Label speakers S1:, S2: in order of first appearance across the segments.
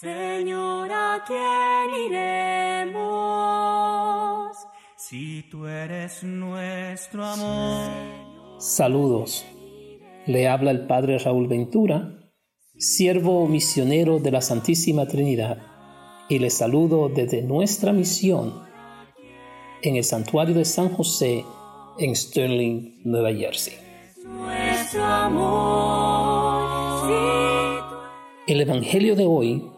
S1: Señor, ¿a quién iremos? Si tú eres nuestro amor.
S2: Saludos. Le habla el Padre Raúl Ventura, siervo misionero de la Santísima Trinidad, y le saludo desde nuestra misión en el Santuario de San José en Sterling, Nueva Jersey.
S1: Nuestro amor.
S2: El Evangelio de hoy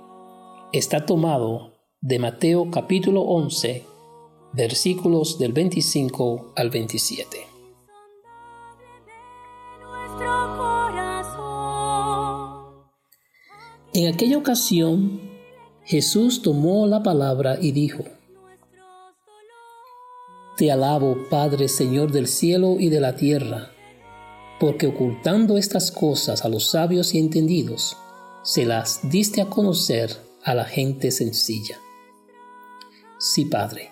S2: está tomado de Mateo capítulo 11, versículos del 25 al 27. En aquella ocasión, Jesús tomó la palabra y dijo, Te alabo, Padre, Señor del cielo y de la tierra, porque ocultando estas cosas a los sabios y entendidos, se las diste a conocer a la gente sencilla. Sí, Padre,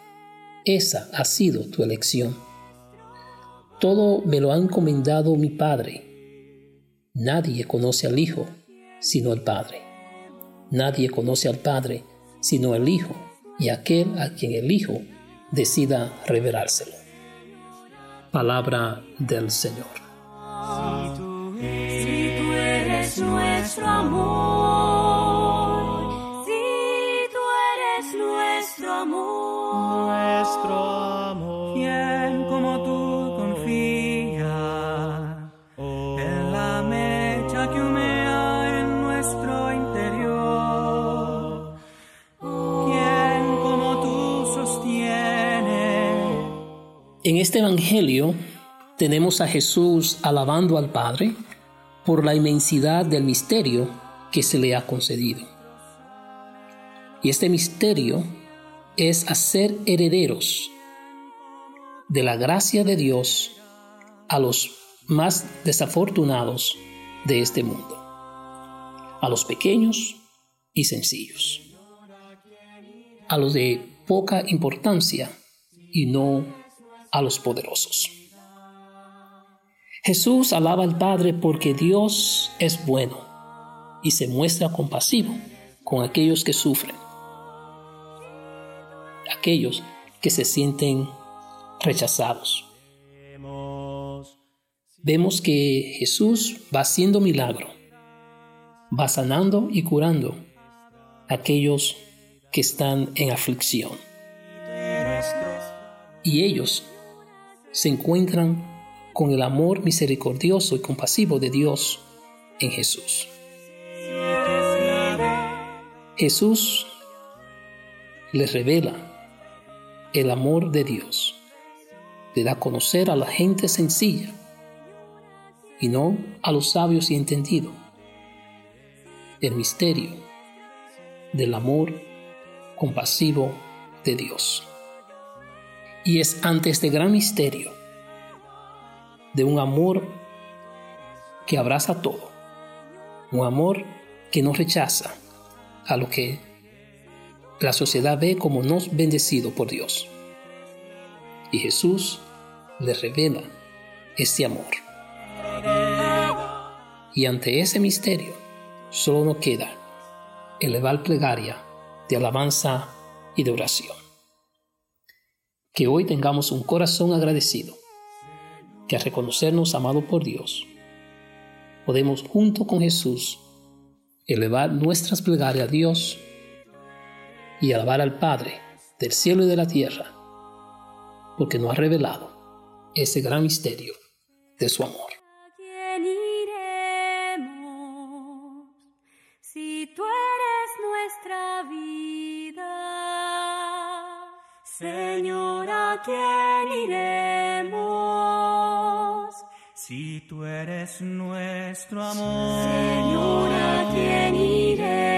S2: esa ha sido tu elección. Todo me lo ha encomendado mi Padre. Nadie conoce al Hijo sino el Padre. Nadie conoce al Padre sino el Hijo y aquel a quien el Hijo decida revelárselo. Palabra del Señor.
S1: Si tú, eres nuestro amor. Nuestro amor. ¿Quién como tú confía en la mecha que humea en nuestro interior? ¿Quién como tú sostiene?
S2: En este Evangelio tenemos a Jesús alabando al Padre por la inmensidad del misterio que se le ha concedido. Y este misterio es hacer herederos de la gracia de Dios a los más desafortunados de este mundo, a los pequeños y sencillos, a los de poca importancia y no a los poderosos. Jesús alaba al Padre porque Dios es bueno y se muestra compasivo con aquellos que sufren aquellos que se sienten rechazados. Vemos que Jesús va haciendo milagro, va sanando y curando a aquellos que están en aflicción. Y ellos se encuentran con el amor misericordioso y compasivo de Dios en Jesús. Jesús les revela el amor de Dios. Le da a conocer a la gente sencilla y no a los sabios y entendidos el misterio del amor compasivo de Dios. Y es ante este gran misterio de un amor que abraza todo, un amor que no rechaza a lo que la sociedad ve como no bendecido por Dios. Y Jesús le revela este amor. Y ante ese misterio solo nos queda elevar plegaria de alabanza y de oración. Que hoy tengamos un corazón agradecido, que al reconocernos amado por Dios, podemos junto con Jesús elevar nuestras plegarias a Dios y alabar al Padre del cielo y de la tierra, porque nos ha revelado ese gran misterio de su amor.
S1: ¿A quién iremos si tú eres nuestra vida? Señor, ¿a quién iremos si tú eres nuestro amor? Señor, ¿a quién iremos?